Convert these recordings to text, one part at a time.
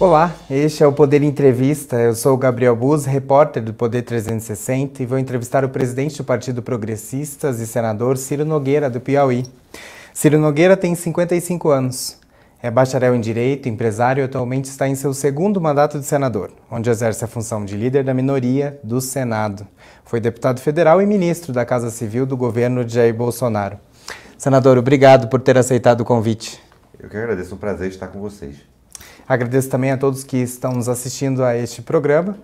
Olá, este é o Poder Entrevista. Eu sou o Gabriel Buz, repórter do Poder 360 e vou entrevistar o presidente do Partido Progressistas e senador Ciro Nogueira, do Piauí. Ciro Nogueira tem 55 anos. É bacharel em Direito, empresário e atualmente está em seu segundo mandato de senador, onde exerce a função de líder da minoria do Senado. Foi deputado federal e ministro da Casa Civil do governo de Jair Bolsonaro. Senador, obrigado por ter aceitado o convite. Eu que agradeço, é um prazer estar com vocês. Agradeço também a todos que estão nos assistindo a este programa.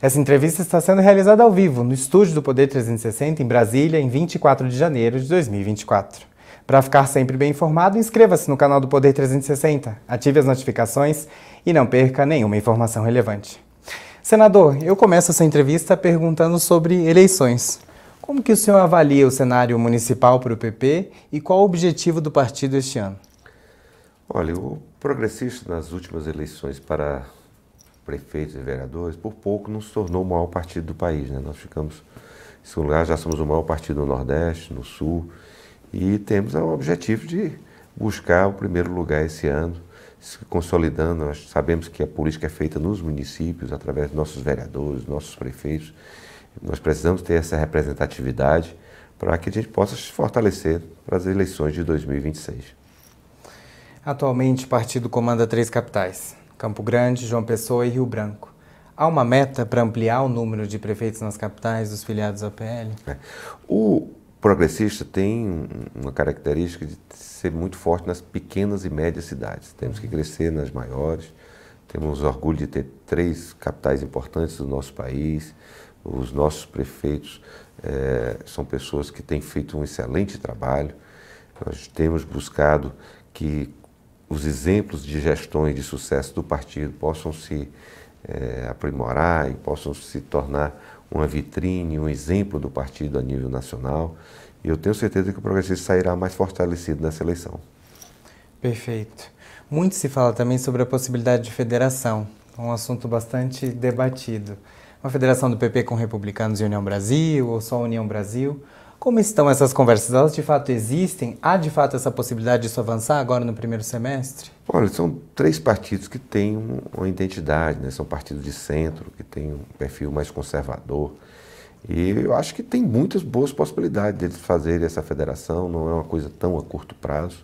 Essa entrevista está sendo realizada ao vivo no estúdio do Poder 360 em Brasília, em 24 de janeiro de 2024. Para ficar sempre bem informado, inscreva-se no canal do Poder 360, ative as notificações e não perca nenhuma informação relevante. Senador, eu começo essa entrevista perguntando sobre eleições. Como que o senhor avalia o cenário municipal para o PP e qual o objetivo do partido este ano? Olha, o progressista nas últimas eleições para prefeitos e vereadores, por pouco não se tornou o maior partido do país. Né? Nós ficamos, em segundo lugar, já somos o maior partido no Nordeste, no Sul, e temos o objetivo de buscar o primeiro lugar esse ano, se consolidando. Nós sabemos que a política é feita nos municípios, através dos nossos vereadores, nossos prefeitos. Nós precisamos ter essa representatividade para que a gente possa se fortalecer para as eleições de 2026. Atualmente, o partido comanda três capitais: Campo Grande, João Pessoa e Rio Branco. Há uma meta para ampliar o número de prefeitos nas capitais dos filiados ao PL? É. O progressista tem uma característica de ser muito forte nas pequenas e médias cidades. Temos que crescer nas maiores. Temos orgulho de ter três capitais importantes do nosso país. Os nossos prefeitos é, são pessoas que têm feito um excelente trabalho. Nós temos buscado que os exemplos de gestões de sucesso do partido possam se é, aprimorar e possam se tornar uma vitrine, um exemplo do partido a nível nacional. E eu tenho certeza que o progressista sairá mais fortalecido nessa eleição. Perfeito. Muito se fala também sobre a possibilidade de federação, um assunto bastante debatido. Uma federação do PP com republicanos e União Brasil, ou só União Brasil. Como estão essas conversas? Elas de fato existem? Há de fato essa possibilidade disso avançar agora no primeiro semestre? Olha, são três partidos que têm uma identidade, né? são partidos de centro, que têm um perfil mais conservador. E eu acho que tem muitas boas possibilidades deles fazerem essa federação, não é uma coisa tão a curto prazo,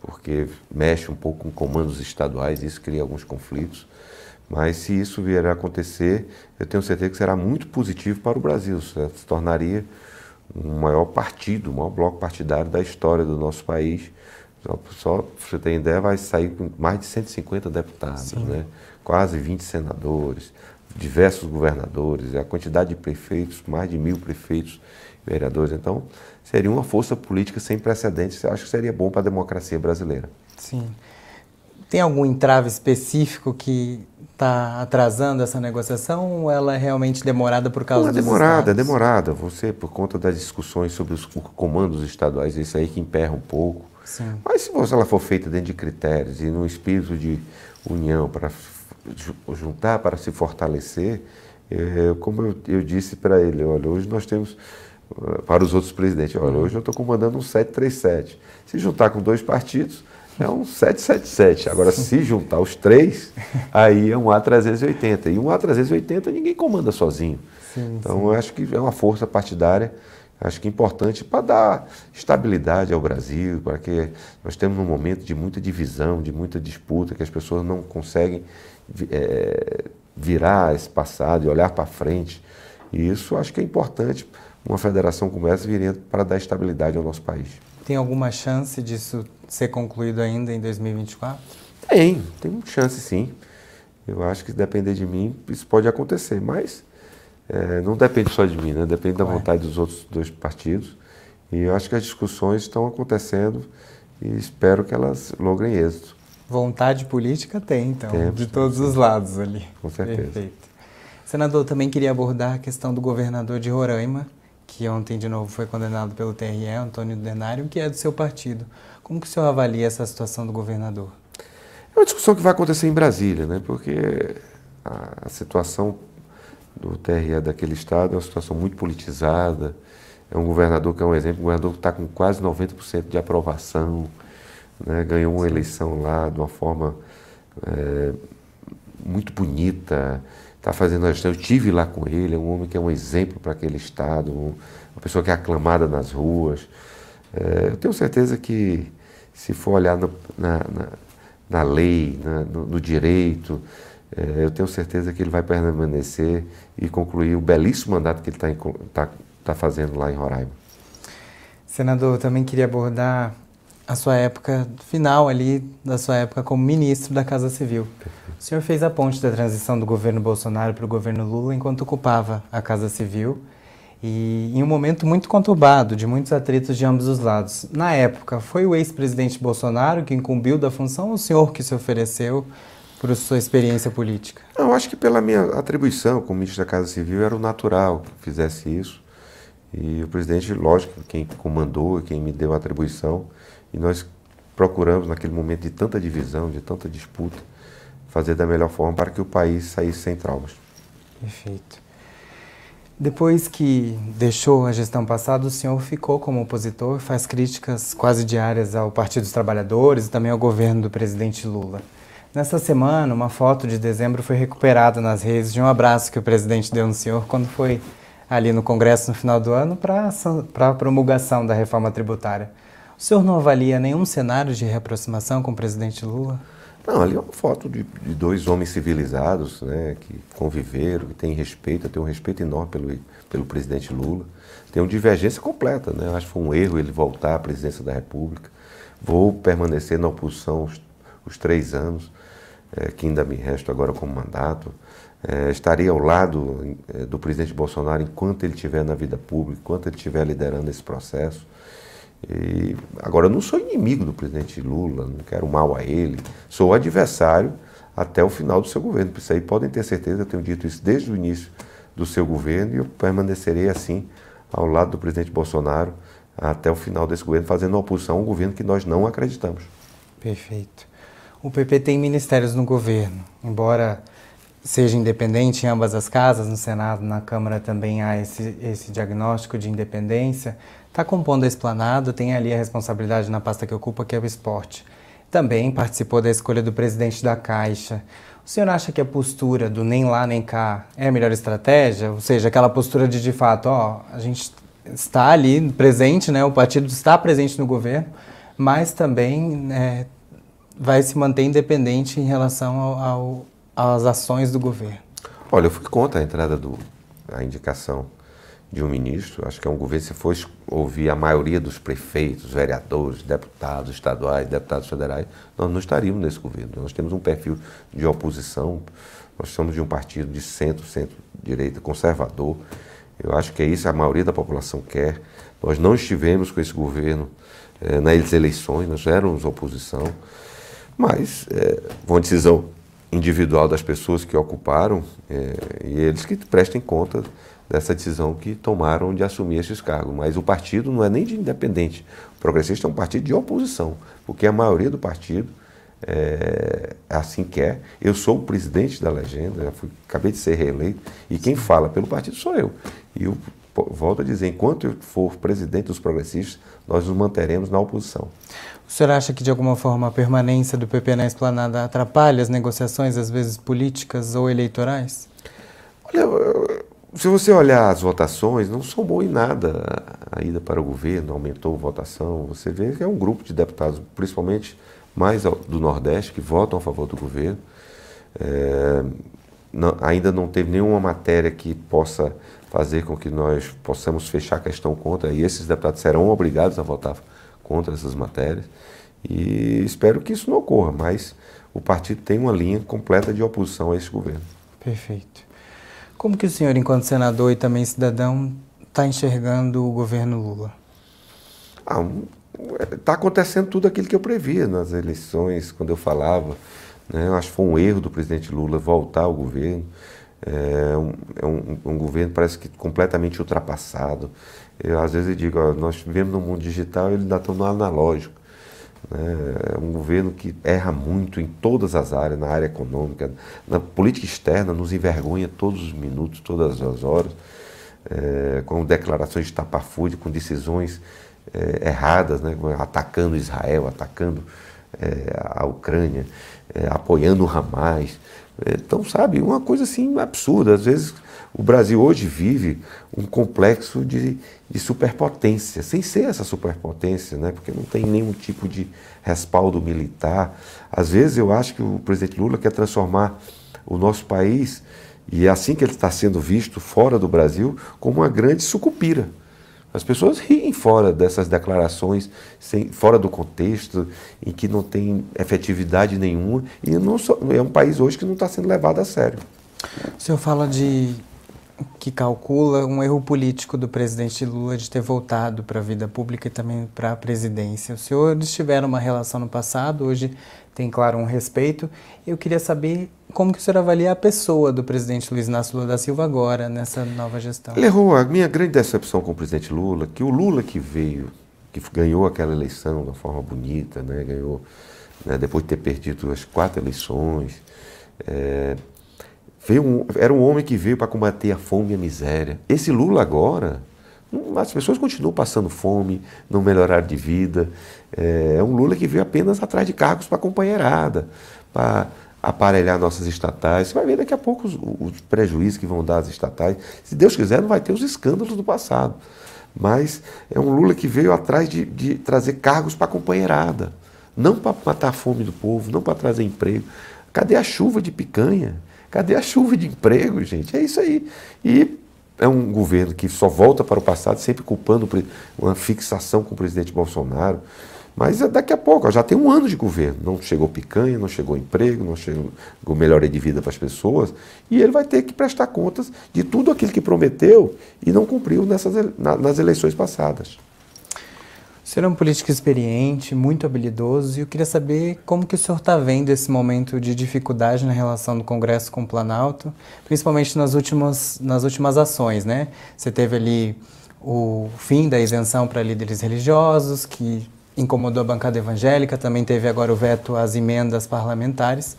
porque mexe um pouco com comandos estaduais, isso cria alguns conflitos. Mas se isso vier a acontecer, eu tenho certeza que será muito positivo para o Brasil, se tornaria o maior partido, o maior bloco partidário da história do nosso país. Só, só para você ter ideia, vai sair com mais de 150 deputados, né? quase 20 senadores, diversos governadores, a quantidade de prefeitos, mais de mil prefeitos, vereadores. Então, seria uma força política sem precedentes. Eu acho que seria bom para a democracia brasileira. Sim. Tem algum entrave específico que está atrasando essa negociação ou ela é realmente demorada por causa Não, é demorada, é demorada. Você, por conta das discussões sobre os comandos estaduais, isso aí que emperra um pouco. Sim. Mas se ela for feita dentro de critérios e num espírito de união para juntar, para se fortalecer, é, como eu, eu disse para ele, olha, hoje nós temos, eh, para os outros presidentes, olha, hoje eu estou comandando um 737. Se juntar com dois partidos, é um 777. Agora, se juntar os três, aí é um A380. E um A380 ninguém comanda sozinho. Sim, então, sim. eu acho que é uma força partidária, acho que importante para dar estabilidade ao Brasil, para que nós temos um momento de muita divisão, de muita disputa, que as pessoas não conseguem é, virar esse passado e olhar para frente. E isso acho que é importante uma federação como essa viria para dar estabilidade ao nosso país. Tem alguma chance disso ser concluído ainda em 2024? Tem, tem chance sim. Eu acho que se depender de mim, isso pode acontecer, mas é, não depende só de mim, né? depende da Ué. vontade dos outros dois partidos. E eu acho que as discussões estão acontecendo e espero que elas logrem êxito, Vontade política tem, então, Temos, de todos os lados ali. com certeza. Perfeito. Senador, também queria abordar a questão do governador de Roraima, que ontem de novo foi condenado pelo TRE, Antônio Denário, que é do seu partido. Como que o senhor avalia essa situação do governador? É uma discussão que vai acontecer em Brasília, né? porque a, situação do TRE daquele estado é uma situação muito politizada. É um governador que é um exemplo, um governador que está com quase 90% de aprovação, né? ganhou uma eleição lá de uma forma é, muito bonita, está fazendo a gestão. Eu tive lá com ele, é um homem que é um exemplo para aquele Estado, uma pessoa que é aclamada nas ruas. É, eu tenho certeza que, se for olhar no, na, na, na, lei, na, no, no, direito, é, eu tenho certeza que ele vai permanecer e concluir o belíssimo mandato que ele está tá, tá fazendo lá em Roraima. Senador, eu também queria abordar a sua época final ali, da sua época como ministro da Casa Civil. O senhor fez a ponte da transição do governo Bolsonaro para o governo Lula enquanto ocupava a Casa Civil e em um momento muito conturbado, de muitos atritos de ambos os lados. Na época, foi o ex-presidente Bolsonaro que incumbiu da função ou o senhor que se ofereceu por sua experiência política? Eu acho que pela minha atribuição como ministro da Casa Civil era o natural que fizesse isso. E o presidente, lógico, quem comandou, quem me deu a atribuição, e nós procuramos, naquele momento de tanta divisão, de tanta disputa, fazer da melhor forma para que o país saísse sem traumas. Perfeito. Depois que deixou a gestão passada, o senhor ficou como opositor e faz críticas quase diárias ao Partido dos Trabalhadores e também ao governo do presidente Lula. Nessa semana, uma foto de dezembro foi recuperada nas redes de um abraço que o presidente deu no senhor quando foi ali no Congresso no final do ano para a promulgação da reforma tributária. O senhor não avalia nenhum cenário de reaproximação com o presidente Lula? Não, ali é uma foto de, de, dois homens civilizados, né, que conviveram, que têm respeito, eu tenho um respeito enorme pelo, pelo presidente Lula. Tem uma divergência completa, né? Eu acho que foi um erro ele voltar à presidência da República. Vou permanecer na oposição os, os três anos, é, que ainda me restam agora como mandato. É, estarei ao lado é, do presidente Bolsonaro enquanto ele estiver na vida pública, enquanto ele estiver liderando esse processo. E, agora, eu não sou inimigo do presidente Lula, não quero mal a ele, sou adversário até o final do seu governo. Isso aí podem ter certeza, eu tenho dito isso desde o início do seu governo e eu permanecerei assim ao lado do presidente Bolsonaro até o final desse governo, fazendo oposição a um governo que nós não acreditamos. Perfeito. O PP tem ministérios no governo, embora seja independente em ambas as casas, no Senado, na Câmara também há esse, esse diagnóstico de independência está compondo a esplanada, tem ali a responsabilidade na pasta que ocupa, que é o esporte. Também participou da escolha do presidente da Caixa. O senhor acha que a postura do nem lá nem cá é a melhor estratégia? Ou seja, aquela postura de de fato, ó, a gente está ali presente, né? O partido está presente no governo, mas também é, vai se manter independente em relação ao, ao, às ações do governo. Olha, eu fui contra a entrada do a indicação de um ministro. Acho que é um governo, se fosse ouvir a maioria dos prefeitos, vereadores, deputados estaduais, deputados federais, nós não estaríamos nesse governo. Nós temos um perfil de oposição, nós somos de um partido de centro, centro-direita, conservador. Eu acho que é isso a maioria da população quer. Nós não estivemos com esse governo eh, nas eleições, nós éramos oposição, mas é, uma decisão individual das pessoas que ocuparam é, e eles que prestem conta dessa decisão que tomaram de assumir esses cargos. Mas o partido não é nem de independente. O progressista é um partido de oposição, porque a maioria do partido é, assim quer. Eu sou o presidente da legenda, já fui, acabei de ser reeleito, e quem fala pelo partido sou eu. E eu volto a dizer, enquanto eu for presidente dos progressistas, nós nos manteremos na oposição. O senhor acha que, de alguma forma, a permanência do PP na esplanada atrapalha as negociações, às vezes políticas ou eleitorais? Olha, se você olhar as votações, não somou em nada a ida para o governo, aumentou a votação. Você vê que é um grupo de deputados, principalmente mais do Nordeste, que votam a favor do governo. É, não, ainda não teve nenhuma matéria que possa fazer com que nós possamos fechar a questão contra, e esses deputados serão obrigados a votar contra essas matérias. E espero que isso não ocorra, mas o partido tem uma linha completa de oposição a esse governo. Perfeito. Como que o senhor, enquanto senador e também cidadão, está enxergando o governo Lula? Está um, tá acontecendo tudo aquilo que eu previa nas eleições, quando eu falava. Né? Eu acho que foi um erro do presidente Lula voltar ao governo. É um, é um, um governo parece que completamente ultrapassado. Eu, às vezes eu digo, ó, nós vivemos no mundo digital e ainda está no analógico. Né? É um governo que erra muito em todas as áreas, na área econômica, na política externa, nos envergonha todos os minutos, todas as horas, é, com declarações de tapafúrdia, com decisões é, erradas, né? atacando Israel, atacando é, a Ucrânia. é, apoiando o Hamas. Então, sabe, uma coisa assim absurda. Às vezes o Brasil hoje vive um complexo de, de superpotência, sem ser essa superpotência, né? porque não tem nenhum tipo de respaldo militar. Às vezes eu acho que o presidente Lula quer transformar o nosso país, e é assim que ele está sendo visto fora do Brasil, como uma grande sucupira. As pessoas riem fora dessas declarações, sem, fora do contexto, em que não tem efetividade nenhuma, e não é um país hoje que não está sendo levado a sério. O senhor fala de que calcula um erro político do presidente Lula de ter voltado para a vida pública e também para a presidência. Os senhores tiveram uma relação no passado, hoje tem, claro, um respeito. Eu queria saber como que o senhor avalia a pessoa do presidente Luiz Inácio Lula da Silva agora, nessa nova gestão. Errou. A minha grande decepção com o presidente Lula, que o Lula que veio, que ganhou aquela eleição de uma forma bonita, né, ganhou, né, depois de ter perdido as quatro eleições, é, um, era um homem que veio para combater a fome e a miséria. Esse Lula agora, as pessoas continuam passando fome, não melhoraram de vida. É, é um Lula que veio apenas atrás de cargos para companheirada, para aparelhar nossas estatais. Você vai ver daqui a pouco os, os, prejuízos que vão dar às estatais. Se Deus quiser, não vai ter os escândalos do passado. Mas é um Lula que veio atrás de, de trazer cargos para companheirada. Não para matar a fome do povo, não para trazer emprego. Cadê a chuva de picanha? Cadê a chuva de emprego, gente? É isso aí. E é um governo que só volta para o passado, sempre culpando uma fixação com o presidente Bolsonaro. Mas é daqui a pouco, já tem um ano de governo. Não chegou picanha, não chegou emprego, não chegou melhoria de vida para as pessoas. E ele vai ter que prestar contas de tudo aquilo que prometeu e não cumpriu nessas, nas eleições passadas. O senhor é um político experiente, muito habilidoso, e eu queria saber como que o senhor está vendo esse momento de dificuldade na relação do Congresso com o Planalto, principalmente nas últimas, nas últimas ações, né? Você teve ali o fim da isenção para líderes religiosos, que incomodou a bancada evangélica, também teve agora o veto às emendas parlamentares,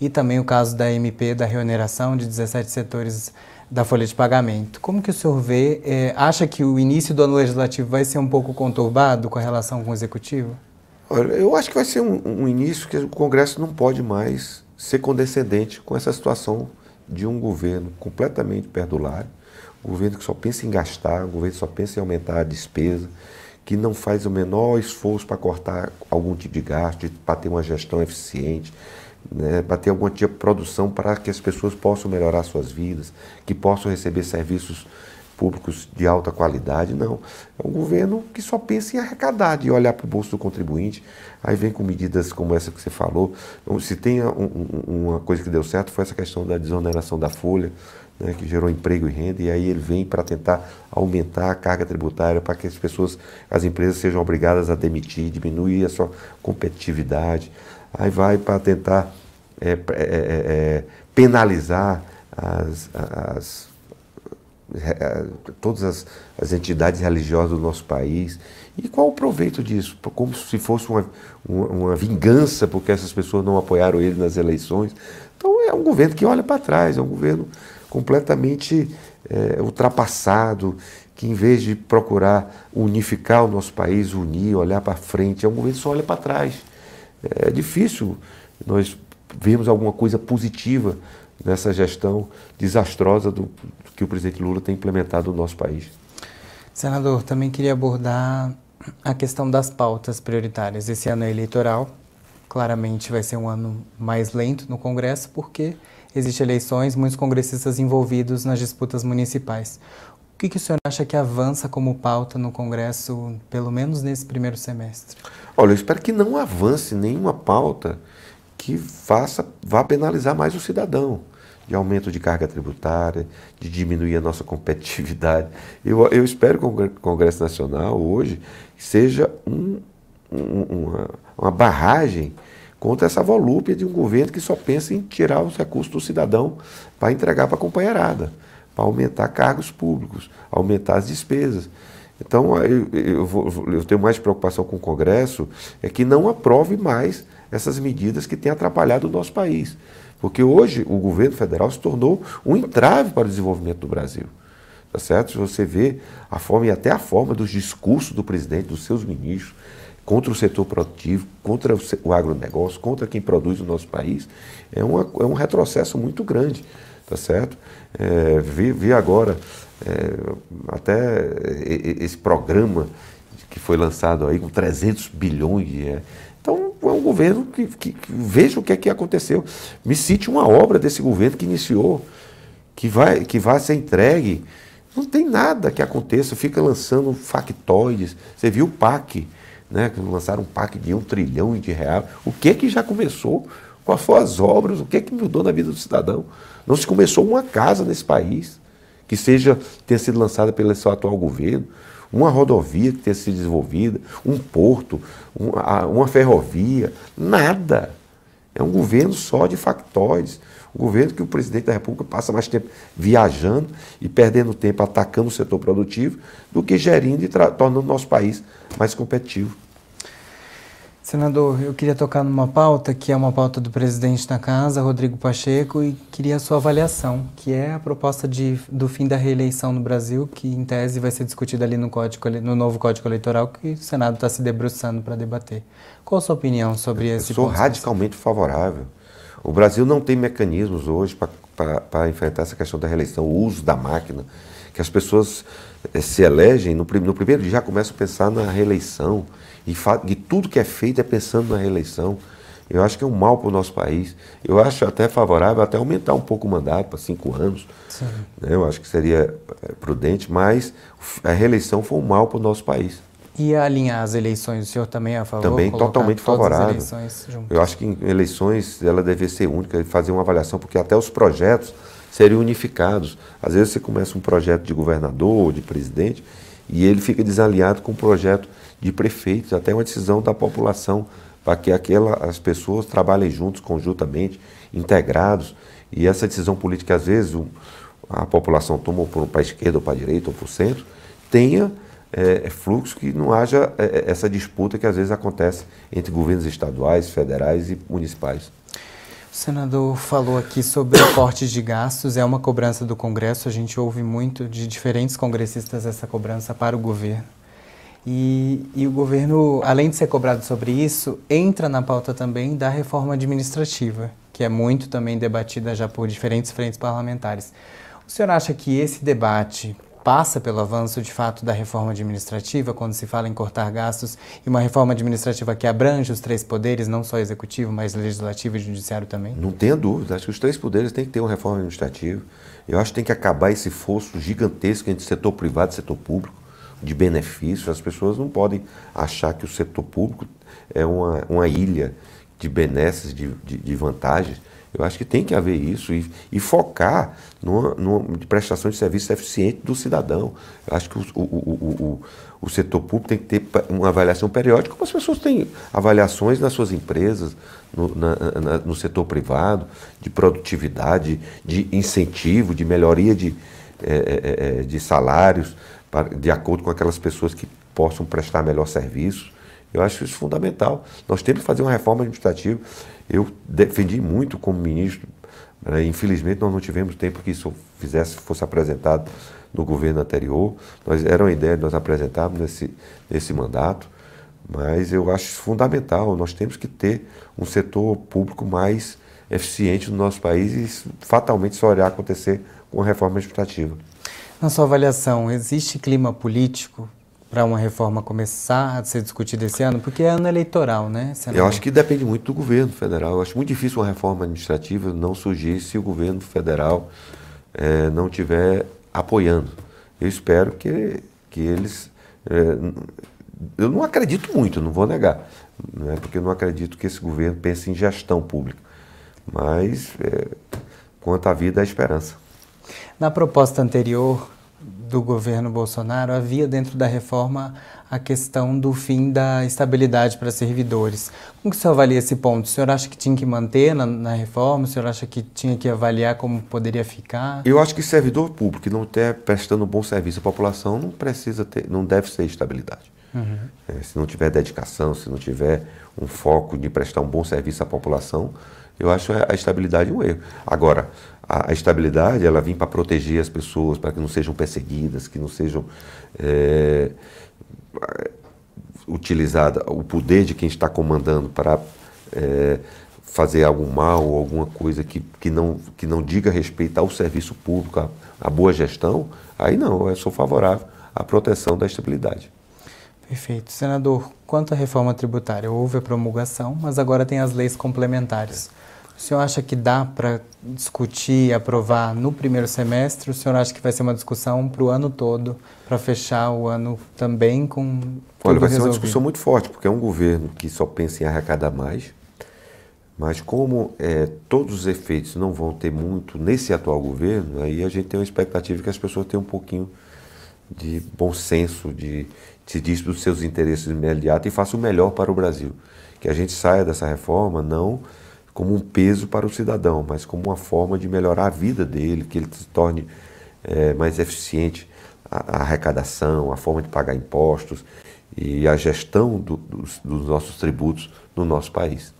e também o caso da MP da reoneração de 17 setores da folha de pagamento. Como que o senhor vê? É, acha que o início do ano legislativo vai ser um pouco conturbado com a relação com o executivo? Olha, eu acho que vai ser um, um início que o Congresso não pode mais ser condescendente com essa situação de um governo completamente perdulário, um governo que só pensa em gastar, um governo que só pensa em aumentar a despesa, que não faz o menor esforço para cortar algum tipo de gasto, para ter uma gestão eficiente, né, para ter alguma tipo de produção para que as pessoas possam melhorar suas vidas, que possam receber serviços públicos de alta qualidade. Não. É um governo que só pensa em arrecadar, e olhar para o bolso do contribuinte. Aí vem com medidas como essa que você falou. Então, se tem um, uma coisa que deu certo foi essa questão da desoneração da folha, né, que gerou emprego e renda, e aí ele vem para tentar aumentar a carga tributária para que as pessoas, as empresas sejam obrigadas a demitir, diminuir a sua competitividade aí vai para tentar é, é, é, é, penalizar as, as, é, todas as, as, entidades religiosas do nosso país. E qual o proveito disso? Como se fosse uma, uma, uma vingança porque essas pessoas não apoiaram ele nas eleições. Então é um governo que olha para trás, é um governo completamente é, ultrapassado, que em vez de procurar unificar o nosso país, unir, olhar para frente, é um governo que só olha para trás é difícil nós vermos alguma coisa positiva nessa gestão desastrosa do, que o presidente Lula tem implementado no nosso país. Senador, também queria abordar a questão das pautas prioritárias. Esse ano é eleitoral, claramente vai ser um ano mais lento no Congresso, porque existem eleições, muitos congressistas envolvidos nas disputas municipais. Que, que o senhor acha que avança como pauta no Congresso, pelo menos nesse primeiro semestre? Olha, eu espero que não avance nenhuma pauta que faça, vá penalizar mais o cidadão, de aumento de carga tributária, de diminuir a nossa competitividade. Eu, eu espero que o Congresso Nacional hoje seja um, um, uma, uma barragem contra essa volúpia de um governo que só pensa em tirar os recursos do cidadão para entregar para a companheirada, para aumentar cargos públicos, aumentar as despesas. Então, eu, eu, vou, eu, tenho mais preocupação com o Congresso, é que não aprove mais essas medidas que têm atrapalhado o nosso país. Porque hoje o governo federal se tornou um entrave para o desenvolvimento do Brasil. Tá certo? Se você vê a forma e até a forma dos discursos do presidente, dos seus ministros, contra o setor produtivo, contra o agronegócio, contra quem produz no nosso país, é, uma, é um retrocesso muito grande, tá certo? É, vi, vi agora é, até esse programa que foi lançado aí com 300 bilhões de reais. Então, é um governo que, que, que, veja o que é que aconteceu. Me cite uma obra desse governo que iniciou, que vai, que vai ser entregue. Não tem nada que aconteça, fica lançando factoides. Você viu o PAC, né? Que lançaram um PAC de um trilhão de reais. O que que já começou? Quais foram as obras? O que que mudou na vida do cidadão? Não se começou uma casa nesse país que seja tenha sido lançada pelo seu atual governo uma rodovia que tenha sido desenvolvida, um porto, uma, uma ferrovia, nada. É um governo só de factóides. Um governo que o presidente da República passa mais tempo viajando e perdendo tempo atacando o setor produtivo do que gerindo e tornando o nosso país mais competitivo. Senador, eu queria tocar numa pauta que é uma pauta do presidente da casa, Rodrigo Pacheco, e queria a sua avaliação, que é a proposta de, do fim da reeleição no Brasil, que em tese vai ser discutida ali no, código, no novo Código Eleitoral, que o Senado está se debruçando para debater. Qual a sua opinião sobre esse eu sou radicalmente favorável. O Brasil não tem mecanismos hoje para enfrentar essa questão da reeleição, o uso da máquina, que as pessoas eh, se elegem, no, no primeiro dia já começam a pensar na reeleição e, e tudo que é feito é pensando na reeleição. Eu acho que é um mal para o nosso país. Eu acho até favorável até aumentar um pouco o mandato para cinco anos. Né? Eu acho que seria é, prudente, mas a reeleição foi um mal para o nosso país. E alinhar as eleições, o senhor também é a favor? Também totalmente favorável. Eu acho que em eleições ela deve ser única, fazer uma avaliação, porque até os projetos seriam unificados. Às vezes você começa um projeto de governador, de presidente, e ele fica desalinhado com o projeto de prefeitos, até uma decisão da população, para que aquela, as pessoas trabalhem juntos, conjuntamente, integrados. E essa decisão política, às vezes, a população toma para a esquerda ou para a direita ou para o centro, tenha é, fluxo que não haja é, essa disputa que às vezes acontece entre governos estaduais, federais e municipais. O senador falou aqui sobre cortes de gastos, é uma cobrança do Congresso, a gente ouve muito de diferentes congressistas essa cobrança para o governo. E, e, o governo, além de ser cobrado sobre isso, entra na pauta também da reforma administrativa, que é muito também debatida já por diferentes frentes parlamentares. O senhor acha que esse debate passa pelo avanço de fato da reforma administrativa, quando se fala em cortar gastos, e uma reforma administrativa que abrange os três poderes, não só executivo, mas legislativo e judiciário também? Não tenha dúvida, acho que os três poderes têm que ter uma reforma administrativa. Eu acho que tem que acabar esse fosso gigantesco entre setor privado e setor público de benefícios. As pessoas não podem achar que o setor público é uma, uma ilha de benesses, de, de, de vantagens. Eu acho que tem que haver isso e, e focar numa, numa prestação de serviço eficiente do cidadão. Eu acho que o, o, o, o, setor público tem que ter uma avaliação periódica, como as pessoas têm avaliações nas suas empresas, no, na, na, no setor privado, de produtividade, de incentivo, de melhoria de, é, é, de salários de acordo com aquelas pessoas que possam prestar melhor serviço. Eu acho isso fundamental. Nós temos que fazer uma reforma administrativa. Eu defendi muito como ministro. Né? Infelizmente, nós não tivemos tempo que isso fizesse, fosse apresentado no governo anterior. Nós, era uma ideia de nós apresentarmos nesse, nesse mandato, mas eu acho isso fundamental. Nós temos que ter um setor público mais eficiente no nosso país e isso fatalmente só irá acontecer com a reforma administrativa. Na sua avaliação, existe clima político para uma reforma começar a ser discutida esse ano? Porque é ano eleitoral, né? Senador? Eu acho que depende muito do governo federal. Eu acho muito difícil uma reforma administrativa não surgir se o governo federal é, não estiver apoiando. Eu espero que, que eles. É, eu não acredito muito, não vou negar, né? porque eu não acredito que esse governo pense em gestão pública. Mas, é, quanto à vida, há esperança. Na proposta anterior do governo Bolsonaro, havia dentro da reforma a questão do fim da estabilidade para servidores. Como que o senhor avalia esse ponto? O senhor acha que tinha que manter na, na reforma? O senhor acha que tinha que avaliar como poderia ficar? Eu acho que servidor público que não estiver prestando um bom serviço à população não precisa ter, não deve ser estabilidade. Uhum. É, se não tiver dedicação, se não tiver um foco de prestar um bom serviço à população, eu acho a estabilidade um erro. Agora, a, a estabilidade, ela vem para proteger as pessoas, para que não sejam perseguidas, que não sejam. É, utilizada o poder de quem está comandando para é, fazer algum mal ou alguma coisa que, que, não, que não diga respeito ao serviço público, à, à boa gestão, aí não, eu sou favorável à proteção da estabilidade. Perfeito. Senador, quanto à reforma tributária, houve a promulgação, mas agora tem as leis complementares. O senhor acha que dá para discutir e aprovar no primeiro semestre? O senhor acha que vai ser uma discussão para o ano todo, para fechar o ano também com. Olha, vai resolvido? ser uma discussão muito forte, porque é um governo que só pensa em arrecadar mais, mas como é, todos os efeitos não vão ter muito nesse atual governo, aí a gente tem uma expectativa que as pessoas tenham um pouquinho de bom senso, de se diz dos seus interesses imediatos e faça o melhor para o Brasil. Que a gente saia dessa reforma não como um peso para o cidadão, mas como uma forma de melhorar a vida dele, que ele se torne é, mais eficiente a, a, arrecadação, a forma de pagar impostos e a gestão do, dos, dos nossos tributos no nosso país.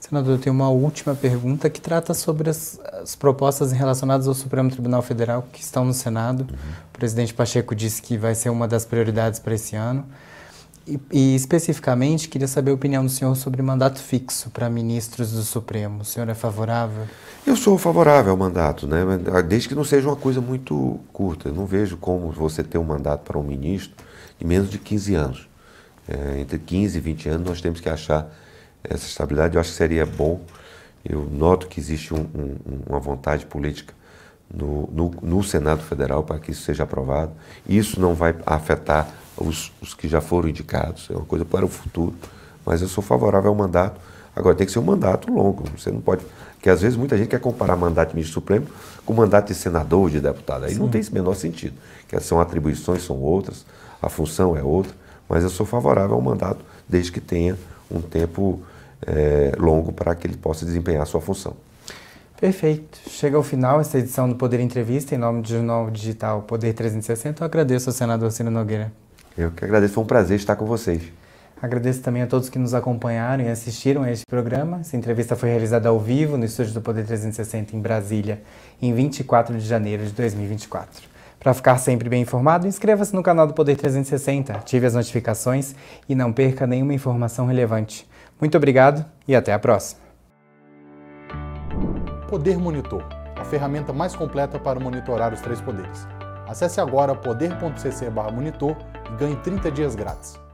Senador, eu tenho uma última pergunta que trata sobre as, as, propostas relacionadas ao Supremo Tribunal Federal que estão no Senado. Uhum. O presidente Pacheco disse que vai ser uma das prioridades para esse ano. E, especificamente, queria saber a opinião do senhor sobre mandato fixo para ministros do Supremo. O senhor é favorável? Eu sou favorável ao mandato, né? desde que não seja uma coisa muito curta. Eu não vejo como você ter um mandato para um ministro de menos de 15 anos. É, entre 15 e 20 anos, nós temos que achar essa estabilidade. Eu acho que seria bom. Eu noto que existe um, um, uma vontade política no, no, no, Senado Federal para que isso seja aprovado. Isso não vai afetar os, os, que já foram indicados, é uma coisa para o futuro. Mas eu sou favorável ao mandato. Agora, tem que ser um mandato longo. Você não pode. Porque às vezes muita gente quer comparar mandato de ministro supremo com mandato de senador ou de deputado. Aí Sim. não tem esse menor sentido. Que são atribuições, são outras, a função é outra. Mas eu sou favorável ao mandato, desde que tenha um tempo é, longo para que ele possa desempenhar a sua função. Perfeito. Chega ao final essa edição do Poder Entrevista, em nome do Jornal Digital Poder 360. Eu agradeço ao senador Ciro Nogueira. Eu que agradeço, foi um prazer estar com vocês. Agradeço também a todos que nos acompanharam e assistiram a este programa. Essa entrevista foi realizada ao vivo no estúdio do Poder 360 em Brasília, em 24 de janeiro de 2024. Para ficar sempre bem informado, inscreva-se no canal do Poder 360, ative as notificações e não perca nenhuma informação relevante. Muito obrigado e até a próxima. Poder Monitor, a ferramenta mais completa para monitorar os três poderes. Acesse agora poder.cc/monitor e ganhe 30 dias grátis.